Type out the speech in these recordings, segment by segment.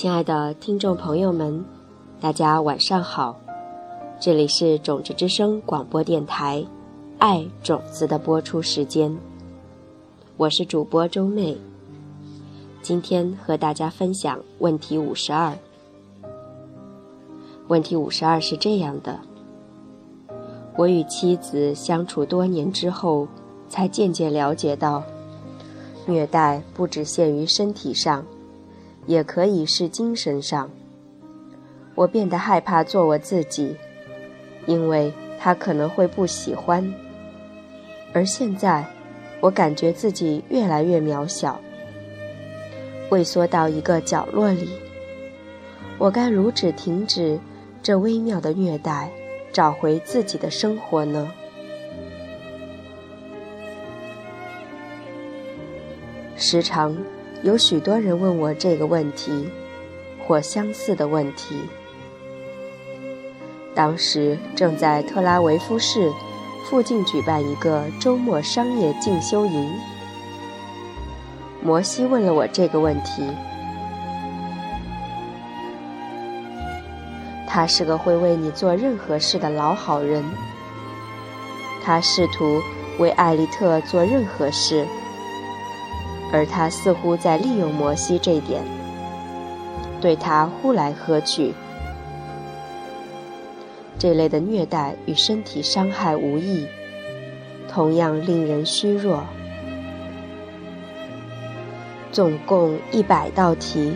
亲爱的听众朋友们，大家晚上好，这里是种子之声广播电台，爱种子的播出时间，我是主播周妹，今天和大家分享问题五十二。问题五十二是这样的：我与妻子相处多年之后，才渐渐了解到，虐待不只限于身体上。也可以是精神上。我变得害怕做我自己，因为他可能会不喜欢。而现在，我感觉自己越来越渺小，萎缩到一个角落里。我该如何停止这微妙的虐待，找回自己的生活呢？时常。有许多人问我这个问题，或相似的问题。当时正在特拉维夫市附近举办一个周末商业进修营。摩西问了我这个问题。他是个会为你做任何事的老好人。他试图为艾丽特做任何事。而他似乎在利用摩西这点，对他呼来喝去。这类的虐待与身体伤害无异，同样令人虚弱。总共一百道题，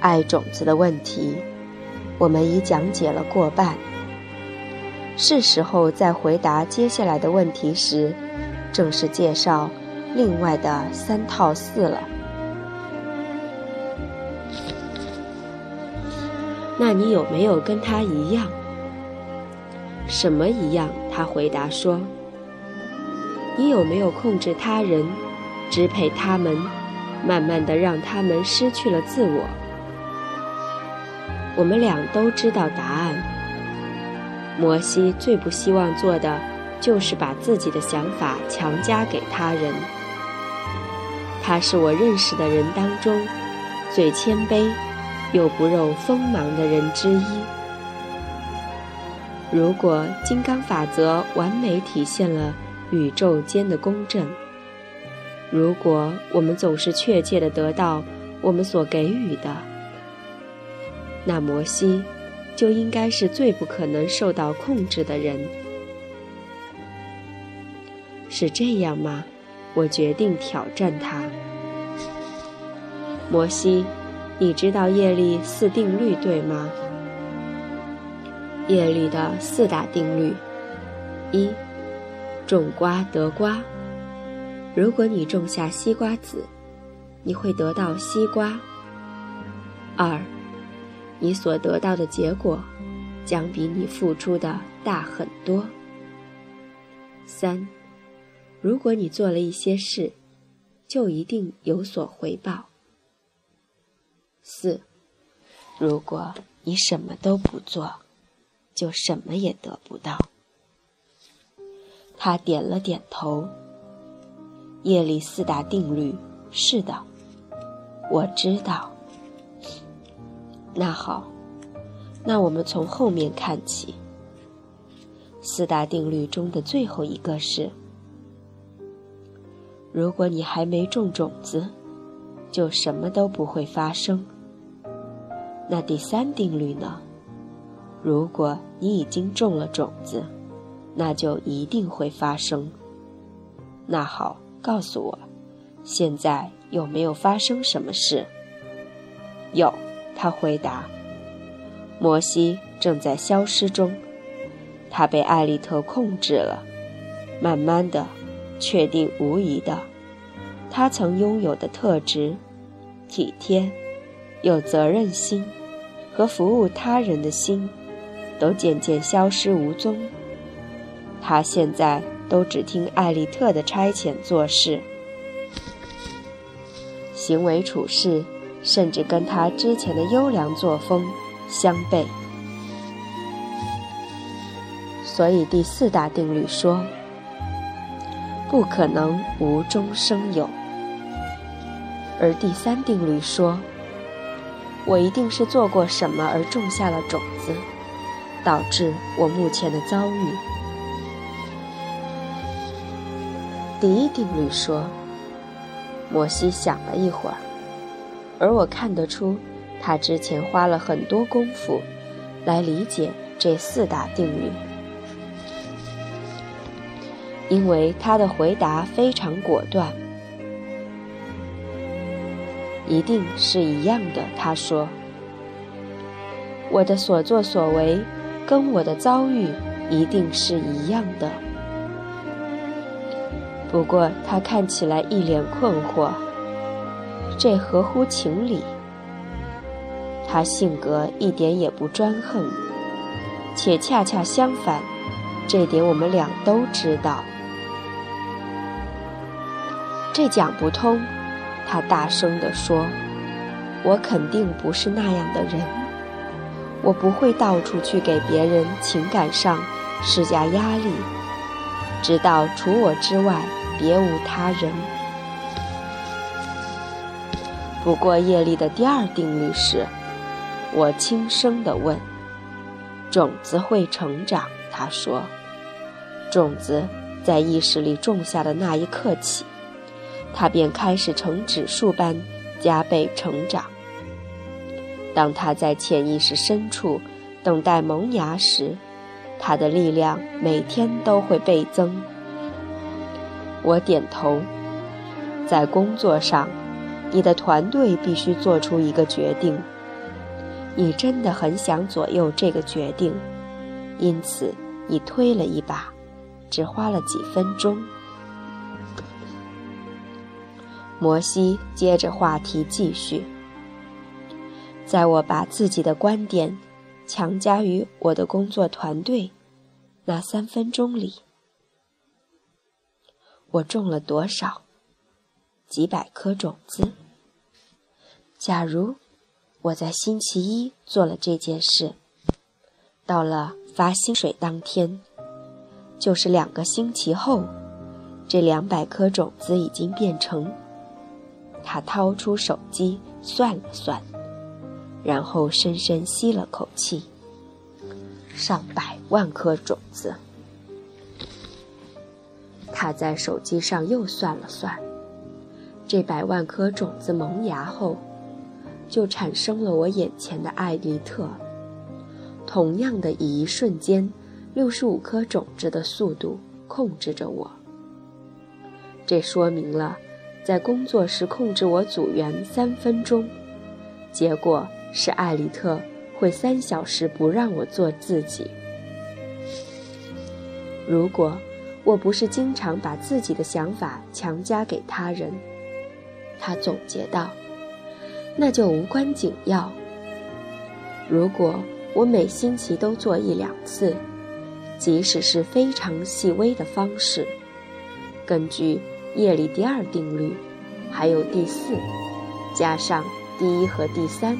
爱种子的问题，我们已讲解了过半。是时候在回答接下来的问题时，正式介绍。另外的三套四了。那你有没有跟他一样？什么一样？他回答说：“你有没有控制他人，支配他们，慢慢的让他们失去了自我？”我们俩都知道答案。摩西最不希望做的，就是把自己的想法强加给他人。他是我认识的人当中最谦卑又不露锋芒的人之一。如果金刚法则完美体现了宇宙间的公正，如果我们总是确切的得到我们所给予的，那摩西就应该是最不可能受到控制的人。是这样吗？我决定挑战他。摩西，你知道叶利四定律对吗？叶利的四大定律：一，种瓜得瓜。如果你种下西瓜籽，你会得到西瓜。二，你所得到的结果将比你付出的大很多。三。如果你做了一些事，就一定有所回报。四，如果你什么都不做，就什么也得不到。他点了点头。夜里四大定律，是的，我知道。那好，那我们从后面看起。四大定律中的最后一个是。如果你还没种种子，就什么都不会发生。那第三定律呢？如果你已经种了种子，那就一定会发生。那好，告诉我，现在有没有发生什么事？有，他回答。摩西正在消失中，他被艾丽特控制了，慢慢的。确定无疑的，他曾拥有的特质——体贴、有责任心和服务他人的心，都渐渐消失无踪。他现在都只听艾丽特的差遣做事，行为处事甚至跟他之前的优良作风相悖。所以第四大定律说。不可能无中生有，而第三定律说，我一定是做过什么而种下了种子，导致我目前的遭遇。第一定律说，摩西想了一会儿，而我看得出，他之前花了很多功夫来理解这四大定律，因为他的回答非常果断。一定是一样的，他说：“我的所作所为，跟我的遭遇一定是一样的。”不过他看起来一脸困惑，这合乎情理。他性格一点也不专横，且恰恰相反，这点我们俩都知道。这讲不通。他大声地说：“我肯定不是那样的人，我不会到处去给别人情感上施加压力，直到除我之外别无他人。”不过业力的第二定律是，我轻声地问：“种子会成长？”他说：“种子在意识里种下的那一刻起。”它便开始呈指数般加倍成长。当它在潜意识深处等待萌芽时，它的力量每天都会倍增。我点头。在工作上，你的团队必须做出一个决定。你真的很想左右这个决定，因此你推了一把，只花了几分钟。摩西接着话题继续。在我把自己的观点强加于我的工作团队那三分钟里，我种了多少？几百颗种子。假如我在星期一做了这件事，到了发薪水当天，就是两个星期后，这两百颗种子已经变成。他掏出手机算了算，然后深深吸了口气。上百万颗种子。他在手机上又算了算，这百万颗种子萌芽后，就产生了我眼前的艾丽特。同样的，一瞬间，六十五颗种子的速度控制着我。这说明了。在工作时控制我组员三分钟，结果是艾丽特会三小时不让我做自己。如果我不是经常把自己的想法强加给他人，他总结道，那就无关紧要。如果我每星期都做一两次，即使是非常细微的方式，根据。夜里第二定律，还有第四，加上第一和第三。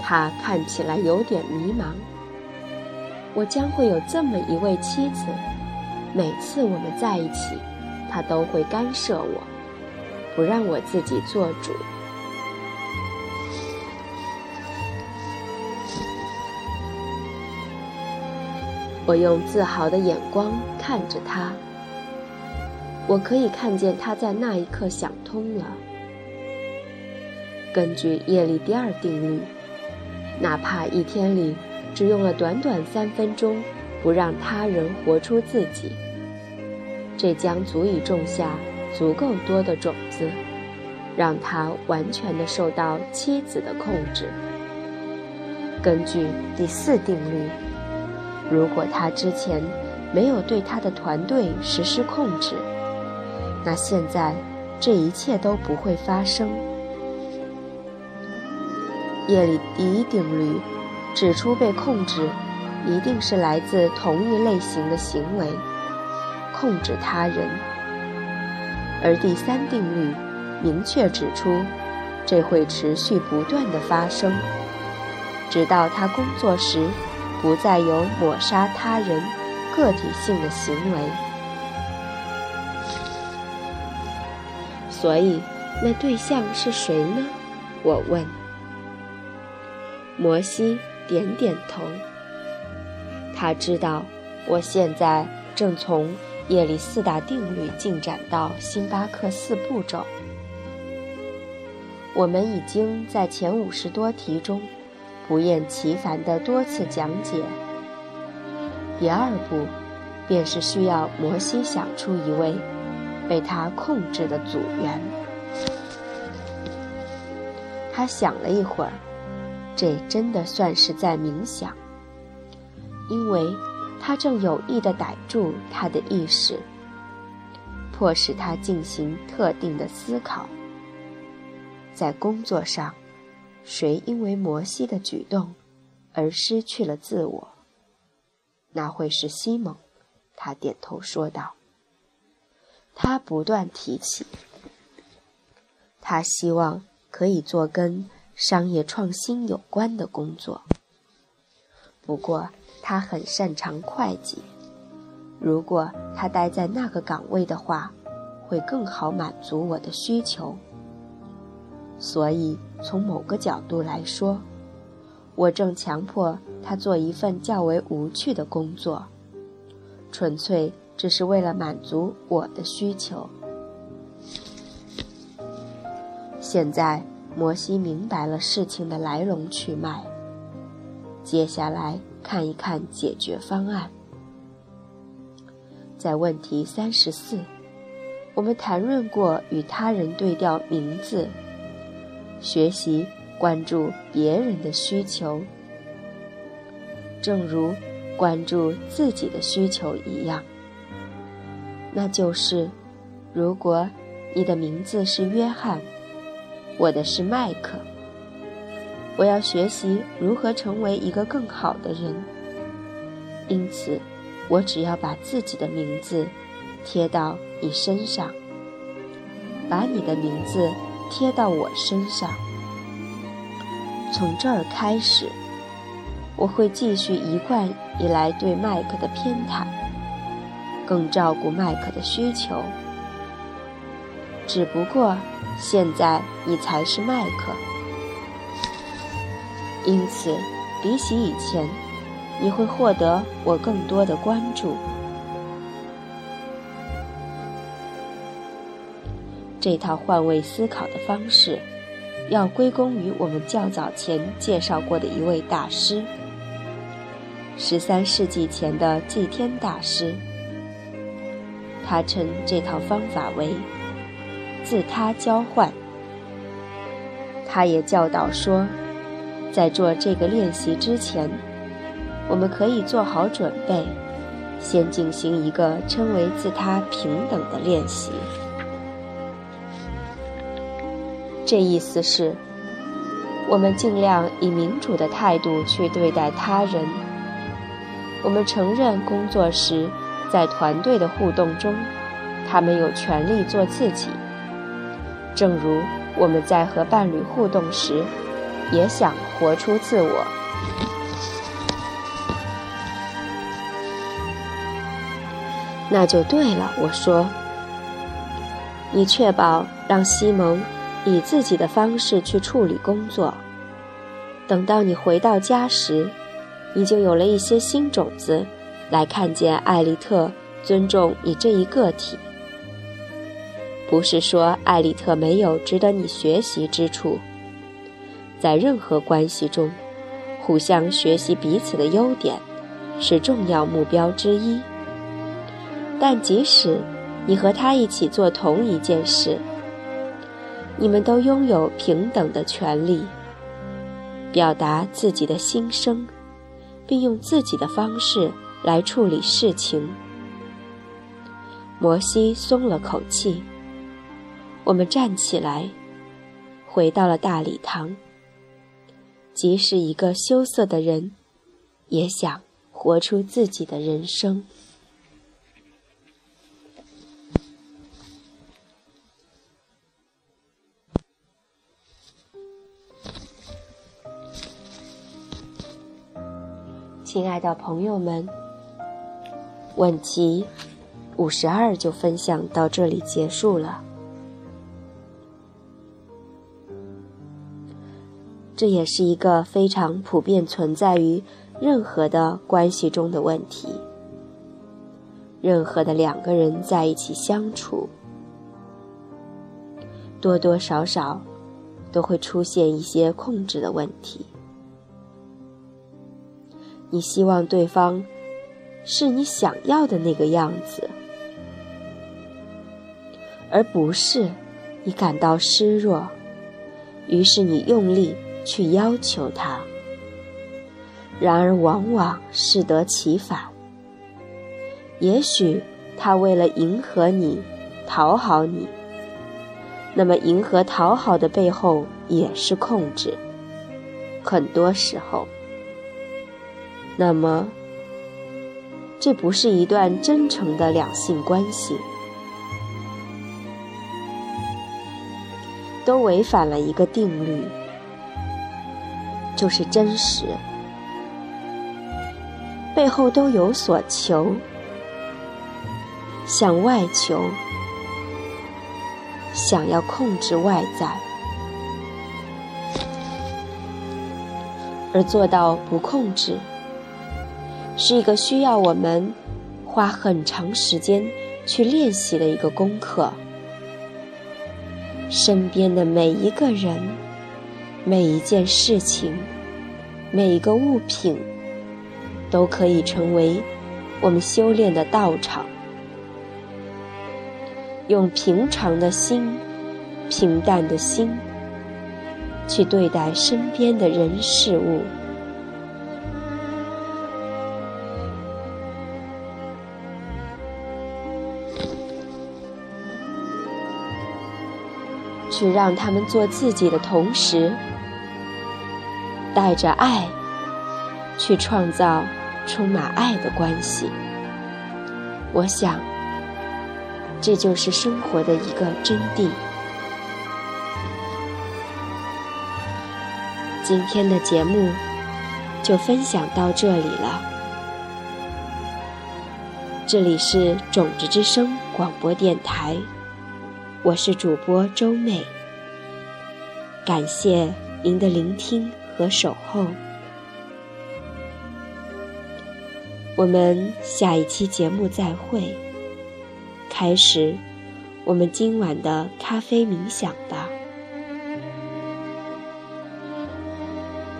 他看起来有点迷茫。我将会有这么一位妻子，每次我们在一起，他都会干涉我，不让我自己做主。我用自豪的眼光看着他。我可以看见他在那一刻想通了。根据叶利第二定律，哪怕一天里只用了短短三分钟，不让他人活出自己，这将足以种下足够多的种子，让他完全的受到妻子的控制。根据第四定律，如果他之前没有对他的团队实施控制，那现在，这一切都不会发生。夜里第一定律指出，被控制一定是来自同一类型的行为，控制他人；而第三定律明确指出，这会持续不断的发生，直到他工作时不再有抹杀他人个体性的行为。所以，那对象是谁呢？我问。摩西点点头。他知道，我现在正从叶里四大定律进展到星巴克四步骤。我们已经在前五十多题中不厌其烦地多次讲解。第二步，便是需要摩西想出一位被他控制的组员。他想了一会儿，这真的算是在冥想，因为他正有意地逮住他的意识，迫使他进行特定的思考。在工作上，谁因为摩西的举动而失去了自我？那会是西蒙。他点头说道。他不断提起，他希望可以做跟商业创新有关的工作。不过，他很擅长会计。如果他待在那个岗位的话，会更好满足我的需求。所以，从某个角度来说，我正强迫他做一份较为无趣的工作，纯粹只是为了满足我的需求。现在，摩西明白了事情的来龙去脉。接下来看一看解决方案。在问题三十四，我们谈论过与他人对调名字。学习关注别人的需求，正如关注自己的需求一样。那就是，如果你的名字是约翰，我的是麦克，我要学习如何成为一个更好的人。因此，我只要把自己的名字贴到你身上，把你的名字。贴到我身上。从这儿开始，我会继续一贯以来对麦克的偏袒，更照顾麦克的需求。只不过，现在你才是麦克，因此，比起以前，你会获得我更多的关注。这套换位思考的方式，要归功于我们较早前介绍过的一位大师——十三世纪前的祭天大师。他称这套方法为“自他交换”。他也教导说，在做这个练习之前，我们可以做好准备，先进行一个称为“自他平等”的练习。这意思是，我们尽量以民主的态度去对待他人。我们承认工作时，在团队的互动中，他们有权利做自己。正如我们在和伴侣互动时，也想活出自我。那就对了，我说，你确保让西蒙。以自己的方式去处理工作。等到你回到家时，你就有了一些新种子，来看见艾利特尊重你这一个体。不是说艾利特没有值得你学习之处，在任何关系中，互相学习彼此的优点是重要目标之一。但即使你和他一起做同一件事，你们都拥有平等的权利，表达自己的心声，并用自己的方式来处理事情。摩西松了口气。我们站起来，回到了大礼堂。即使一个羞涩的人，也想活出自己的人生。亲爱的朋友们，问题五十二就分享到这里结束了。这也是一个非常普遍存在于任何的关系中的问题。任何的两个人在一起相处，多多少少都会出现一些控制的问题。你希望对方是你想要的那个样子，而不是你感到失落，于是你用力去要求他。然而，往往适得其反。也许他为了迎合你、讨好你，那么迎合讨好的背后也是控制。很多时候，那么这不是一段真诚的两性关系，都违反了一个定律，就是真实，背后都有所求。向外求，想要控制外在，而做到不控制，是一个需要我们花很长时间去练习的一个功课。身边的每一个人、每一件事情、每一个物品，都可以成为我们修炼的道场。用平常的心、平淡的心，去对待身边的人事物，去让他们做自己的同时，带着爱去创造充满爱的关系。我想。这就是生活的一个真谛。今天的节目就分享到这里了。这里是种子之声广播电台，我是主播周妹。感谢您的聆听和守候，我们下一期节目再会。开始，我们今晚的咖啡冥想吧。